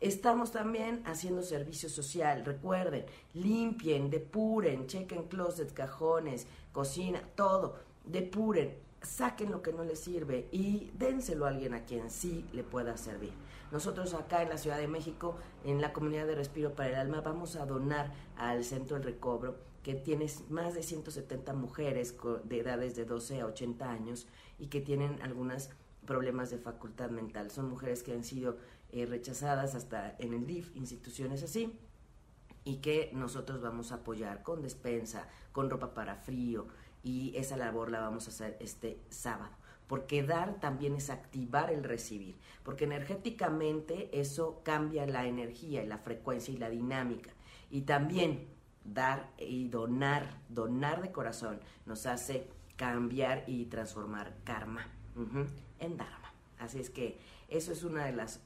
Estamos también haciendo servicio social. Recuerden, limpien, depuren, chequen closets, cajones, cocina, todo. Depuren saquen lo que no les sirve y dénselo a alguien a quien sí le pueda servir. Nosotros acá en la Ciudad de México, en la comunidad de Respiro para el Alma, vamos a donar al Centro del Recobro, que tiene más de 170 mujeres de edades de 12 a 80 años y que tienen algunos problemas de facultad mental. Son mujeres que han sido eh, rechazadas hasta en el DIF, instituciones así, y que nosotros vamos a apoyar con despensa, con ropa para frío, y esa labor la vamos a hacer este sábado. Porque dar también es activar el recibir, porque energéticamente eso cambia la energía y la frecuencia y la dinámica. Y también dar y donar, donar de corazón, nos hace cambiar y transformar karma en dharma. Así es que eso es una de las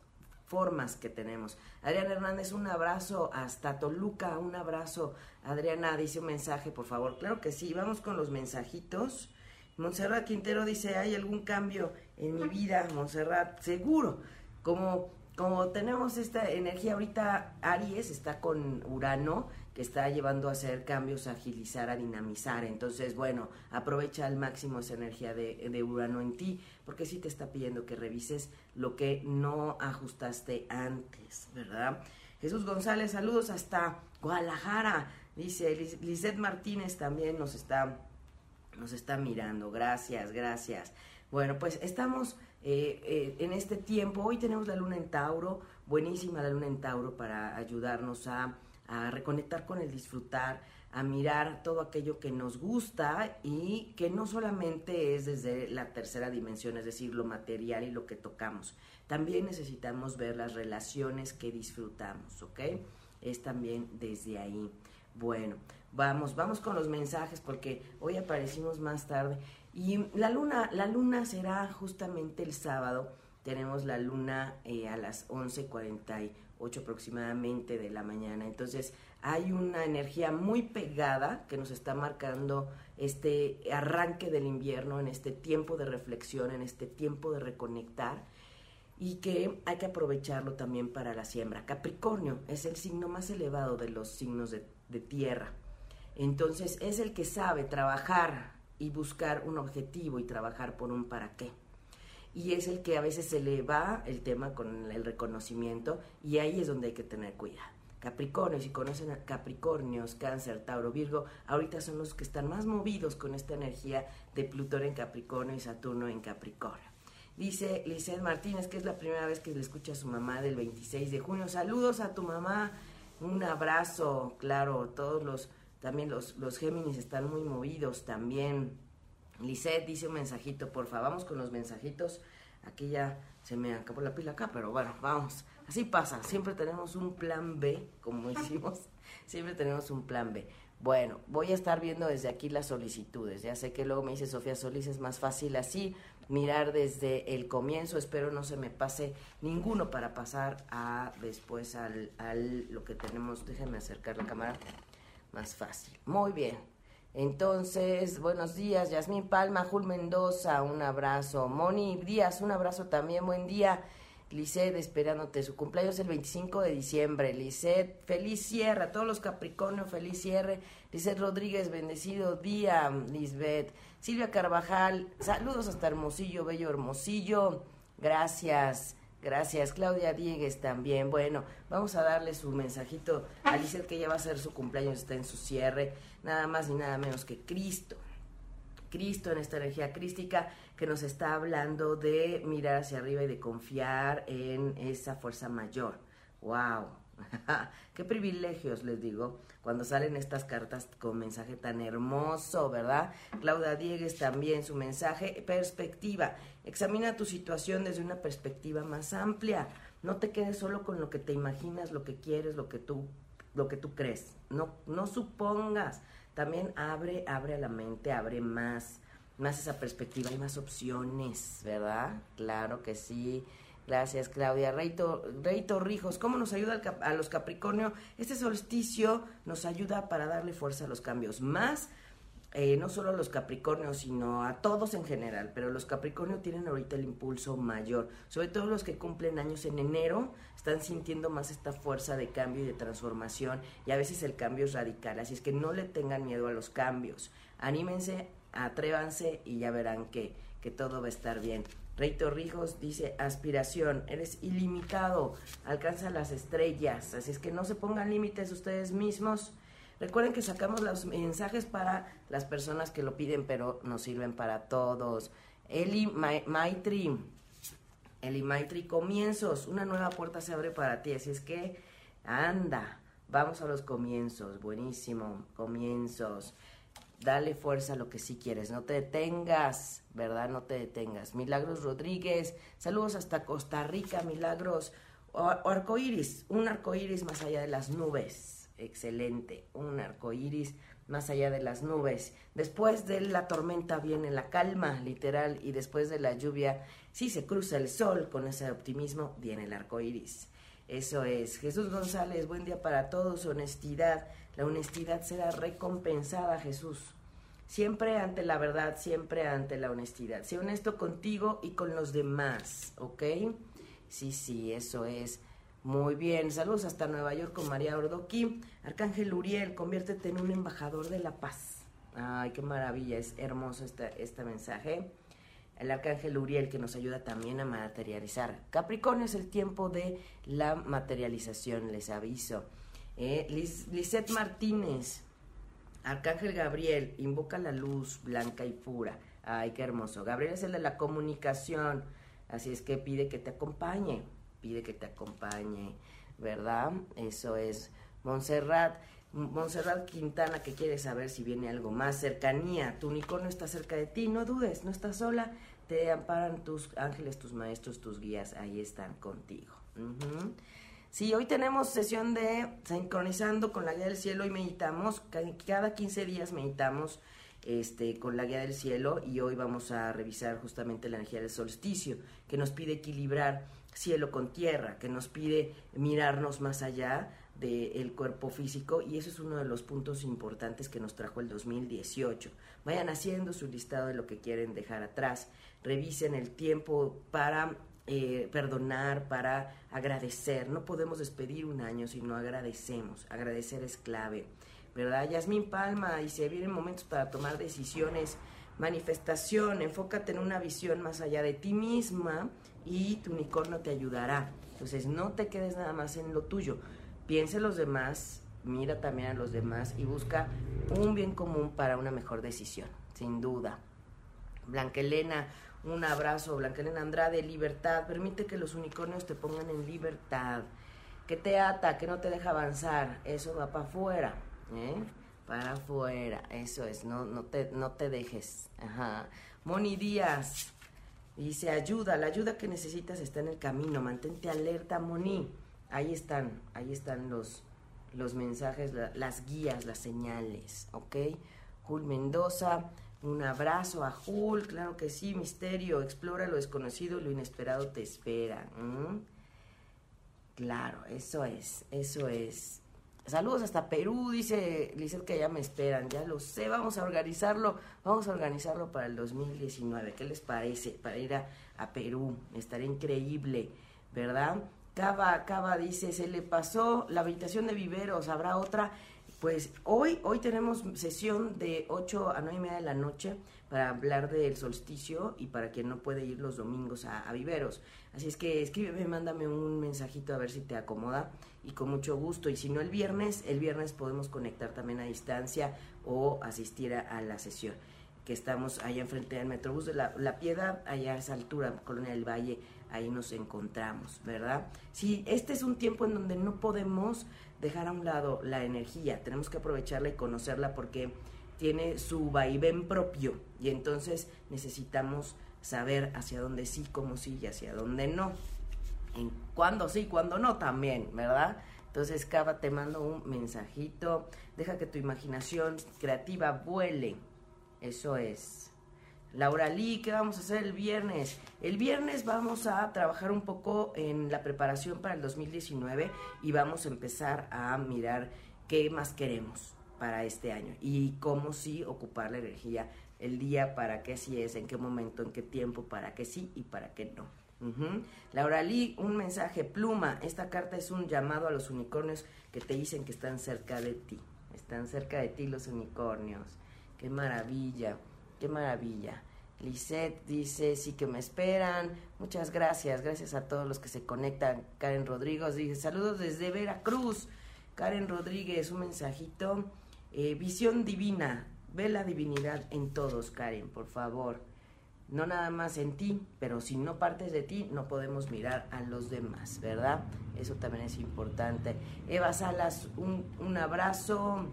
formas que tenemos. Adriana Hernández, un abrazo hasta Toluca, un abrazo. Adriana dice un mensaje, por favor. Claro que sí, vamos con los mensajitos. Montserrat Quintero dice, ¿hay algún cambio en mi vida? Montserrat, seguro. Como, como tenemos esta energía ahorita, Aries está con Urano, que está llevando a hacer cambios, a agilizar, a dinamizar. Entonces, bueno, aprovecha al máximo esa energía de, de Urano en ti, porque sí te está pidiendo que revises lo que no ajustaste antes, ¿verdad? Jesús González, saludos hasta Guadalajara. Dice Lizeth Martínez también nos está, nos está mirando. Gracias, gracias. Bueno, pues estamos eh, eh, en este tiempo. Hoy tenemos la luna en Tauro, buenísima la luna en Tauro para ayudarnos a a reconectar con el disfrutar, a mirar todo aquello que nos gusta y que no solamente es desde la tercera dimensión, es decir, lo material y lo que tocamos. También necesitamos ver las relaciones que disfrutamos, ¿ok? Es también desde ahí. Bueno, vamos, vamos con los mensajes porque hoy aparecimos más tarde y la luna, la luna será justamente el sábado. Tenemos la luna eh, a las 11:48 8 aproximadamente de la mañana. Entonces hay una energía muy pegada que nos está marcando este arranque del invierno, en este tiempo de reflexión, en este tiempo de reconectar y que hay que aprovecharlo también para la siembra. Capricornio es el signo más elevado de los signos de, de tierra. Entonces es el que sabe trabajar y buscar un objetivo y trabajar por un para qué y es el que a veces se le va el tema con el reconocimiento y ahí es donde hay que tener cuidado. Capricornio, si conocen a Capricornios, Cáncer, Tauro, Virgo, ahorita son los que están más movidos con esta energía de Plutón en Capricornio y Saturno en Capricornio. Dice Lizeth Martínez que es la primera vez que le escucha a su mamá del 26 de junio. Saludos a tu mamá, un abrazo, claro, todos los, también los, los Géminis están muy movidos también. Lisette dice un mensajito, porfa, vamos con los mensajitos. Aquí ya se me acabó la pila acá, pero bueno, vamos. Así pasa, siempre tenemos un plan B, como (laughs) decimos, siempre tenemos un plan B. Bueno, voy a estar viendo desde aquí las solicitudes. Ya sé que luego me dice Sofía Solís, es más fácil así, mirar desde el comienzo. Espero no se me pase ninguno para pasar a después al, al lo que tenemos. Déjenme acercar la cámara más fácil. Muy bien. Entonces, buenos días, Yasmín Palma, Jul Mendoza, un abrazo. Moni Díaz, un abrazo también, buen día. Lisset, esperándote, su cumpleaños el 25 de diciembre. Lisset, feliz cierre, a todos los Capricornio, feliz cierre. Lisset Rodríguez, bendecido día, Lisbeth. Silvia Carvajal, saludos hasta Hermosillo, bello Hermosillo. Gracias. Gracias, Claudia Diegues también. Bueno, vamos a darle su mensajito a Lizeth que ya va a ser su cumpleaños, está en su cierre, nada más ni nada menos que Cristo. Cristo en esta energía crística que nos está hablando de mirar hacia arriba y de confiar en esa fuerza mayor. ¡Wow! (laughs) Qué privilegios, les digo, cuando salen estas cartas con mensaje tan hermoso, ¿verdad? Claudia Diegues también, su mensaje, perspectiva. Examina tu situación desde una perspectiva más amplia. No te quedes solo con lo que te imaginas, lo que quieres, lo que tú, lo que tú crees. No, no supongas. También abre, abre a la mente, abre más, más esa perspectiva. Hay más opciones, ¿verdad? Claro que sí. Gracias, Claudia. Reito, Reito Rijos, ¿cómo nos ayuda a los Capricornio? Este solsticio nos ayuda para darle fuerza a los cambios. Más, eh, no solo a los Capricornios, sino a todos en general. Pero los Capricornio tienen ahorita el impulso mayor. Sobre todo los que cumplen años en enero, están sintiendo más esta fuerza de cambio y de transformación. Y a veces el cambio es radical. Así es que no le tengan miedo a los cambios. Anímense, atrévanse y ya verán que que todo va a estar bien. Rey Torrijos dice, aspiración, eres ilimitado, alcanza las estrellas, así es que no se pongan límites ustedes mismos. Recuerden que sacamos los mensajes para las personas que lo piden, pero nos sirven para todos. Eli Maitri, Eli Maitri, comienzos, una nueva puerta se abre para ti, así es que anda, vamos a los comienzos, buenísimo, comienzos dale fuerza a lo que sí quieres, no te detengas, ¿verdad? No te detengas. Milagros Rodríguez, saludos hasta Costa Rica, Milagros. O, arcoíris, un arcoíris más allá de las nubes, excelente, un arcoíris más allá de las nubes. Después de la tormenta viene la calma, literal, y después de la lluvia, si se cruza el sol, con ese optimismo viene el arcoíris. Eso es. Jesús González, buen día para todos, honestidad. La honestidad será recompensada, Jesús. Siempre ante la verdad, siempre ante la honestidad. Sé honesto contigo y con los demás, ¿ok? Sí, sí, eso es. Muy bien, saludos hasta Nueva York con María Ordoqui. Arcángel Uriel, conviértete en un embajador de la paz. Ay, qué maravilla, es hermoso este, este mensaje. El Arcángel Uriel que nos ayuda también a materializar. Capricornio es el tiempo de la materialización, les aviso. Eh, Lisette Martínez, Arcángel Gabriel, invoca la luz blanca y pura. Ay, qué hermoso. Gabriel es el de la comunicación, así es que pide que te acompañe, pide que te acompañe, ¿verdad? Eso es. Montserrat, Montserrat Quintana que quiere saber si viene algo más. Cercanía, tu unicornio está cerca de ti, no dudes, no estás sola, te amparan tus ángeles, tus maestros, tus guías, ahí están contigo. Sí, hoy tenemos sesión de sincronizando con la guía del cielo y meditamos, cada 15 días meditamos este, con la guía del cielo y hoy vamos a revisar justamente la energía del solsticio, que nos pide equilibrar cielo con tierra, que nos pide mirarnos más allá del cuerpo físico y eso es uno de los puntos importantes que nos trajo el 2018. Vayan haciendo su listado de lo que quieren dejar atrás, revisen el tiempo para eh, perdonar, para agradecer. No podemos despedir un año si no agradecemos. Agradecer es clave, ¿verdad? Yasmín Palma dice, vienen momentos para tomar decisiones. Manifestación, enfócate en una visión más allá de ti misma y tu unicornio te ayudará. Entonces, no te quedes nada más en lo tuyo. Piensa en los demás, mira también a los demás y busca un bien común para una mejor decisión, sin duda. Blanca Elena, un abrazo, Blanquelena Andrade, libertad. Permite que los unicornios te pongan en libertad. Que te ata, que no te deja avanzar. Eso va para afuera. ¿eh? Para afuera. Eso es. No, no, te, no te dejes. Ajá. Moni Díaz. Dice, ayuda. La ayuda que necesitas está en el camino. Mantente alerta, Moni. Ahí están. Ahí están los, los mensajes, las guías, las señales. ¿Ok? Jul Mendoza. Un abrazo a Jul, claro que sí, misterio, explora lo desconocido, lo inesperado te espera. Claro, eso es, eso es. Saludos hasta Perú, dice Lizeth que ya me esperan, ya lo sé, vamos a organizarlo, vamos a organizarlo para el 2019, ¿qué les parece? Para ir a, a Perú, estaría increíble, ¿verdad? Cava, Cava dice, se le pasó la habitación de viveros, habrá otra. Pues hoy, hoy tenemos sesión de 8 a 9 y media de la noche para hablar del solsticio y para quien no puede ir los domingos a, viveros. Así es que escríbeme, mándame un mensajito a ver si te acomoda y con mucho gusto. Y si no el viernes, el viernes podemos conectar también a distancia o asistir a, la sesión que estamos allá enfrente del Metrobús de la, la, Piedad, allá a esa altura, Colonia del Valle, ahí nos encontramos, ¿verdad? Sí, este es un tiempo en donde no podemos dejar a un lado la energía, tenemos que aprovecharla y conocerla porque tiene su vaivén propio y entonces necesitamos saber hacia dónde sí, cómo sí y hacia dónde no. En cuándo sí, cuándo no también, ¿verdad? Entonces, Cava, te mando un mensajito. Deja que tu imaginación creativa vuele. Eso es. Laura Lee, ¿qué vamos a hacer el viernes? El viernes vamos a trabajar un poco en la preparación para el 2019 y vamos a empezar a mirar qué más queremos para este año y cómo sí ocupar la energía el día, para qué sí es, en qué momento, en qué tiempo, para qué sí y para qué no. Laura Lee, un mensaje, pluma. Esta carta es un llamado a los unicornios que te dicen que están cerca de ti. Están cerca de ti los unicornios. Qué maravilla. Qué maravilla. Lisette dice, sí que me esperan. Muchas gracias, gracias a todos los que se conectan. Karen Rodríguez dice, saludos desde Veracruz. Karen Rodríguez, un mensajito. Eh, visión divina, ve la divinidad en todos, Karen, por favor. No nada más en ti, pero si no partes de ti, no podemos mirar a los demás, ¿verdad? Eso también es importante. Eva Salas, un, un abrazo.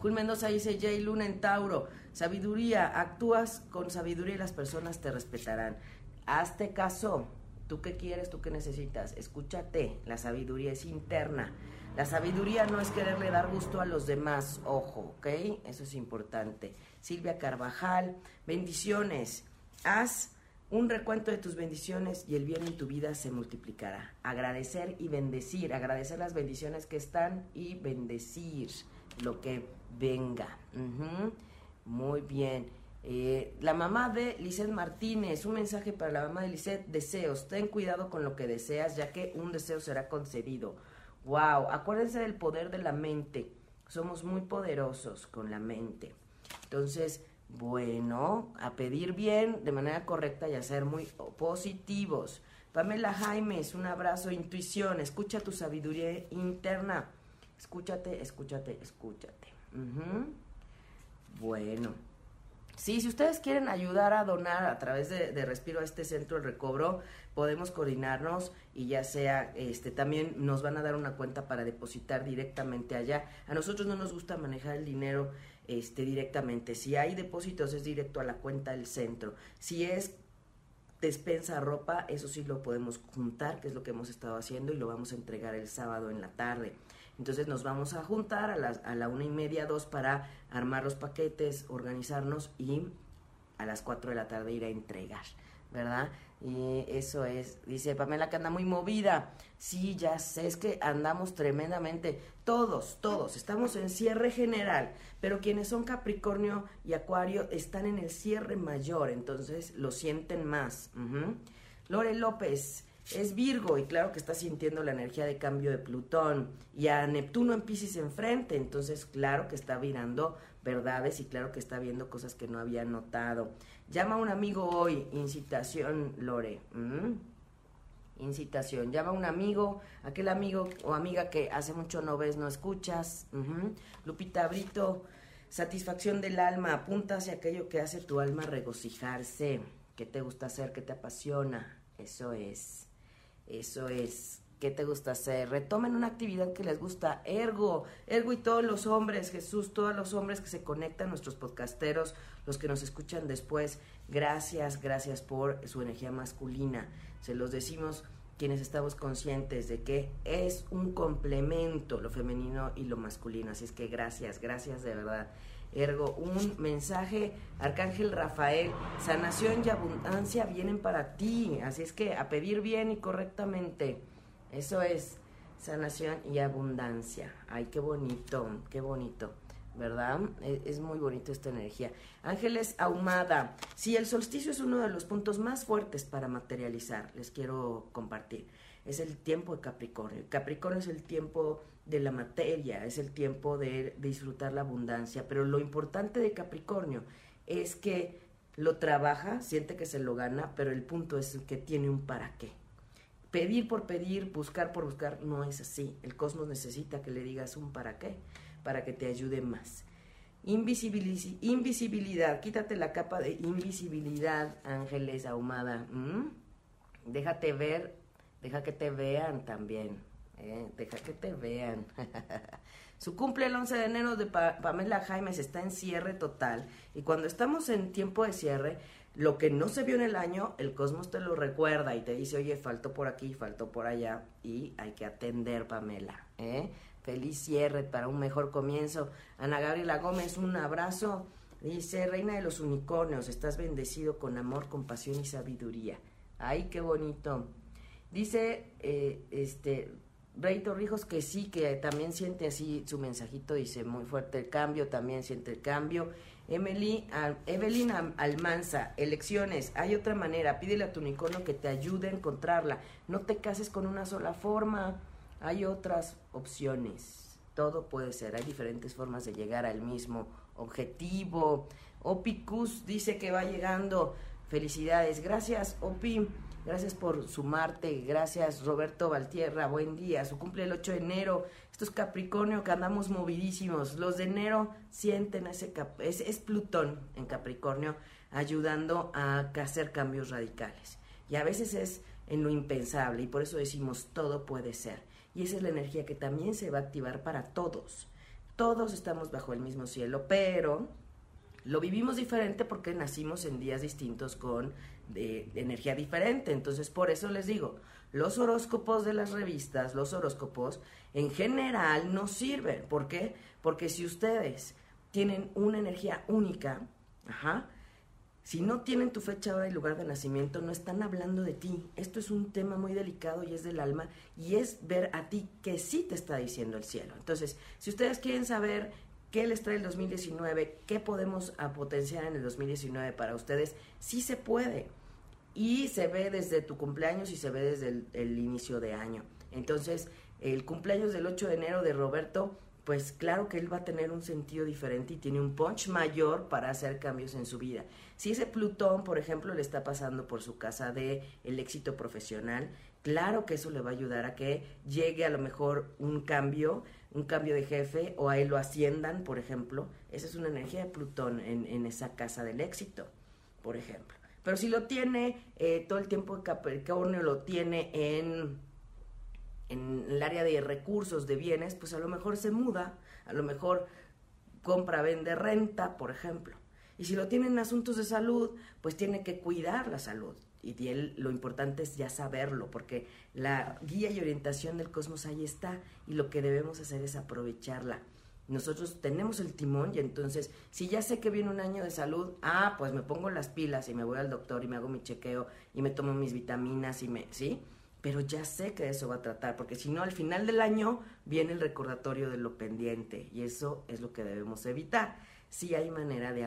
Jul Mendoza dice, Jay Luna en Tauro. Sabiduría, actúas con sabiduría y las personas te respetarán. Hazte caso. ¿Tú qué quieres? ¿Tú qué necesitas? Escúchate. La sabiduría es interna. La sabiduría no es quererle dar gusto a los demás. Ojo, ¿ok? Eso es importante. Silvia Carvajal, bendiciones. Haz un recuento de tus bendiciones y el bien en tu vida se multiplicará. Agradecer y bendecir. Agradecer las bendiciones que están y bendecir lo que venga. Muy bien. Eh, la mamá de Lisette Martínez, un mensaje para la mamá de Lisette, deseos, ten cuidado con lo que deseas, ya que un deseo será concedido. Wow, acuérdense del poder de la mente, somos muy poderosos con la mente. Entonces, bueno, a pedir bien de manera correcta y a ser muy positivos. Pamela Jaimes, un abrazo, intuición, escucha tu sabiduría interna. Escúchate, escúchate, escúchate. Bueno. Sí, si ustedes quieren ayudar a donar a través de, Respiro a este centro de recobro, podemos coordinarnos y ya sea, este, también nos van a dar una cuenta para depositar directamente allá. A nosotros no nos gusta manejar el dinero este, directamente. Si hay depósitos es directo a la cuenta del centro. Si es despensa ropa, eso sí lo podemos juntar, que es lo que hemos estado haciendo y lo vamos a entregar el sábado en la tarde. Entonces nos vamos a juntar a, las, a la una y media, dos, para armar los paquetes, organizarnos y a las cuatro de la tarde ir a entregar, ¿verdad? Y eso es, dice Pamela que anda muy movida. Sí, ya sé, es que andamos tremendamente. Todos, todos, estamos en cierre general, pero quienes son Capricornio y Acuario están en el cierre mayor, entonces lo sienten más. Lore López, es Virgo y claro que está sintiendo la energía de cambio de Plutón y a Neptuno en Pisces enfrente, entonces claro que está mirando verdades y claro que está viendo cosas que no había notado. Llama a un amigo hoy, incitación Lore. Incitación, llama a un amigo, aquel amigo o amiga que hace mucho no ves, no escuchas. Lupita Brito, satisfacción del alma, apunta hacia aquello que hace tu alma regocijarse, que te gusta hacer, que te apasiona. Eso es. Eso es. ¿Qué te gusta hacer? Retomen una actividad que les gusta. Ergo, Ergo y todos los hombres, Jesús, todos los hombres que se conectan, nuestros podcasteros, los que nos escuchan después. Gracias, gracias por su energía masculina. Se los decimos quienes estamos conscientes de que es un complemento lo femenino y lo masculino. Así es que gracias, gracias de verdad. Ergo, un mensaje, Arcángel Rafael, sanación y abundancia vienen para ti, así es que a pedir bien y correctamente, eso es sanación y abundancia. Ay, qué bonito, qué bonito, ¿verdad? Es, es muy bonito esta energía. Ángeles Ahumada, sí, el solsticio es uno de los puntos más fuertes para materializar, les quiero compartir. Es el tiempo de Capricornio. Capricornio es el tiempo de la materia, es el tiempo de, disfrutar la abundancia, pero lo importante de Capricornio es que lo trabaja, siente que se lo gana, pero el punto es que tiene un para qué. Pedir por pedir, buscar por buscar, no es así. El cosmos necesita que le digas un para qué, para que te ayude más. invisibilidad, quítate la capa de invisibilidad, Ángeles Ahumada. Déjate ver, deja que te vean también. Eh, deja que te vean. (laughs) Su cumple el 11 de enero de Pamela Jaimes está en cierre total. Y cuando estamos en tiempo de cierre, lo que no se vio en el año, el cosmos te lo recuerda y te dice, oye, faltó por aquí, faltó por allá. Y hay que atender, Pamela. ¿eh? Feliz cierre para un mejor comienzo. Ana Gabriela Gómez, un abrazo. Dice, Reina de los Unicornios, estás bendecido con amor, compasión y sabiduría. Ay, qué bonito. Dice, eh, este, Rey Torrijos que sí, que también siente así su mensajito, dice muy fuerte el cambio, también siente el cambio. Emily, Evelyn Almanza, elecciones, hay otra manera, pídele a tu unicornio que te ayude a encontrarla. No te cases con una sola forma, hay otras opciones. Todo puede ser, hay diferentes formas de llegar al mismo objetivo. Opicus dice que va llegando. Felicidades. Gracias, Opi. Gracias por sumarte. Gracias, Roberto Valtierra. Buen día. Su cumple el 8 de enero. Esto es Capricornio, que andamos movidísimos. Los de enero sienten ese... es, es Plutón en Capricornio ayudando a hacer cambios radicales. Y a veces es en lo impensable y por eso decimos todo puede ser. Y esa es la energía que también se va a activar para todos. Todos estamos bajo el mismo cielo, pero lo vivimos diferente porque nacimos en días distintos con de, energía diferente. Entonces, por eso les digo, los horóscopos de las revistas, los horóscopos, en general no sirven. ¿Por qué? Porque si ustedes tienen una energía única, ajá, si no tienen tu fecha, hora y lugar de nacimiento, no están hablando de ti. Esto es un tema muy delicado y es del alma y es ver a ti que sí te está diciendo el cielo. Entonces, si ustedes quieren saber qué les trae el 2019, qué podemos potenciar en el 2019 para ustedes, sí se puede. Y se ve desde tu cumpleaños y se ve desde el, el inicio de año. Entonces, el cumpleaños del 8 de enero de Roberto pues claro que él va a tener un sentido diferente y tiene un punch mayor para hacer cambios en su vida. Si ese Plutón, por ejemplo, le está pasando por su casa de el éxito profesional, claro que eso le va a ayudar a que llegue a lo mejor un cambio, un cambio de jefe o a él lo asciendan, por ejemplo. Esa es una energía de Plutón en, en esa casa del éxito, por ejemplo. Pero si lo tiene eh, todo el tiempo Capricornio, lo tiene en en el área de recursos, de bienes, pues a lo mejor se muda, a lo mejor compra, vende, renta, por ejemplo. Y si lo tiene en asuntos de salud, pues tiene que cuidar la salud. Y él, lo importante es ya saberlo, porque la guía y orientación del cosmos ahí está y lo que debemos hacer es aprovecharla. Nosotros tenemos el timón y entonces, si ya sé que viene un año de salud, ah, pues me pongo las pilas y me voy al doctor y me hago mi chequeo y me tomo mis vitaminas y me, ¿sí? pero ya sé que eso va a tratar, porque si no, al final del año viene el recordatorio de lo pendiente y eso es lo que debemos evitar. Si hay manera de...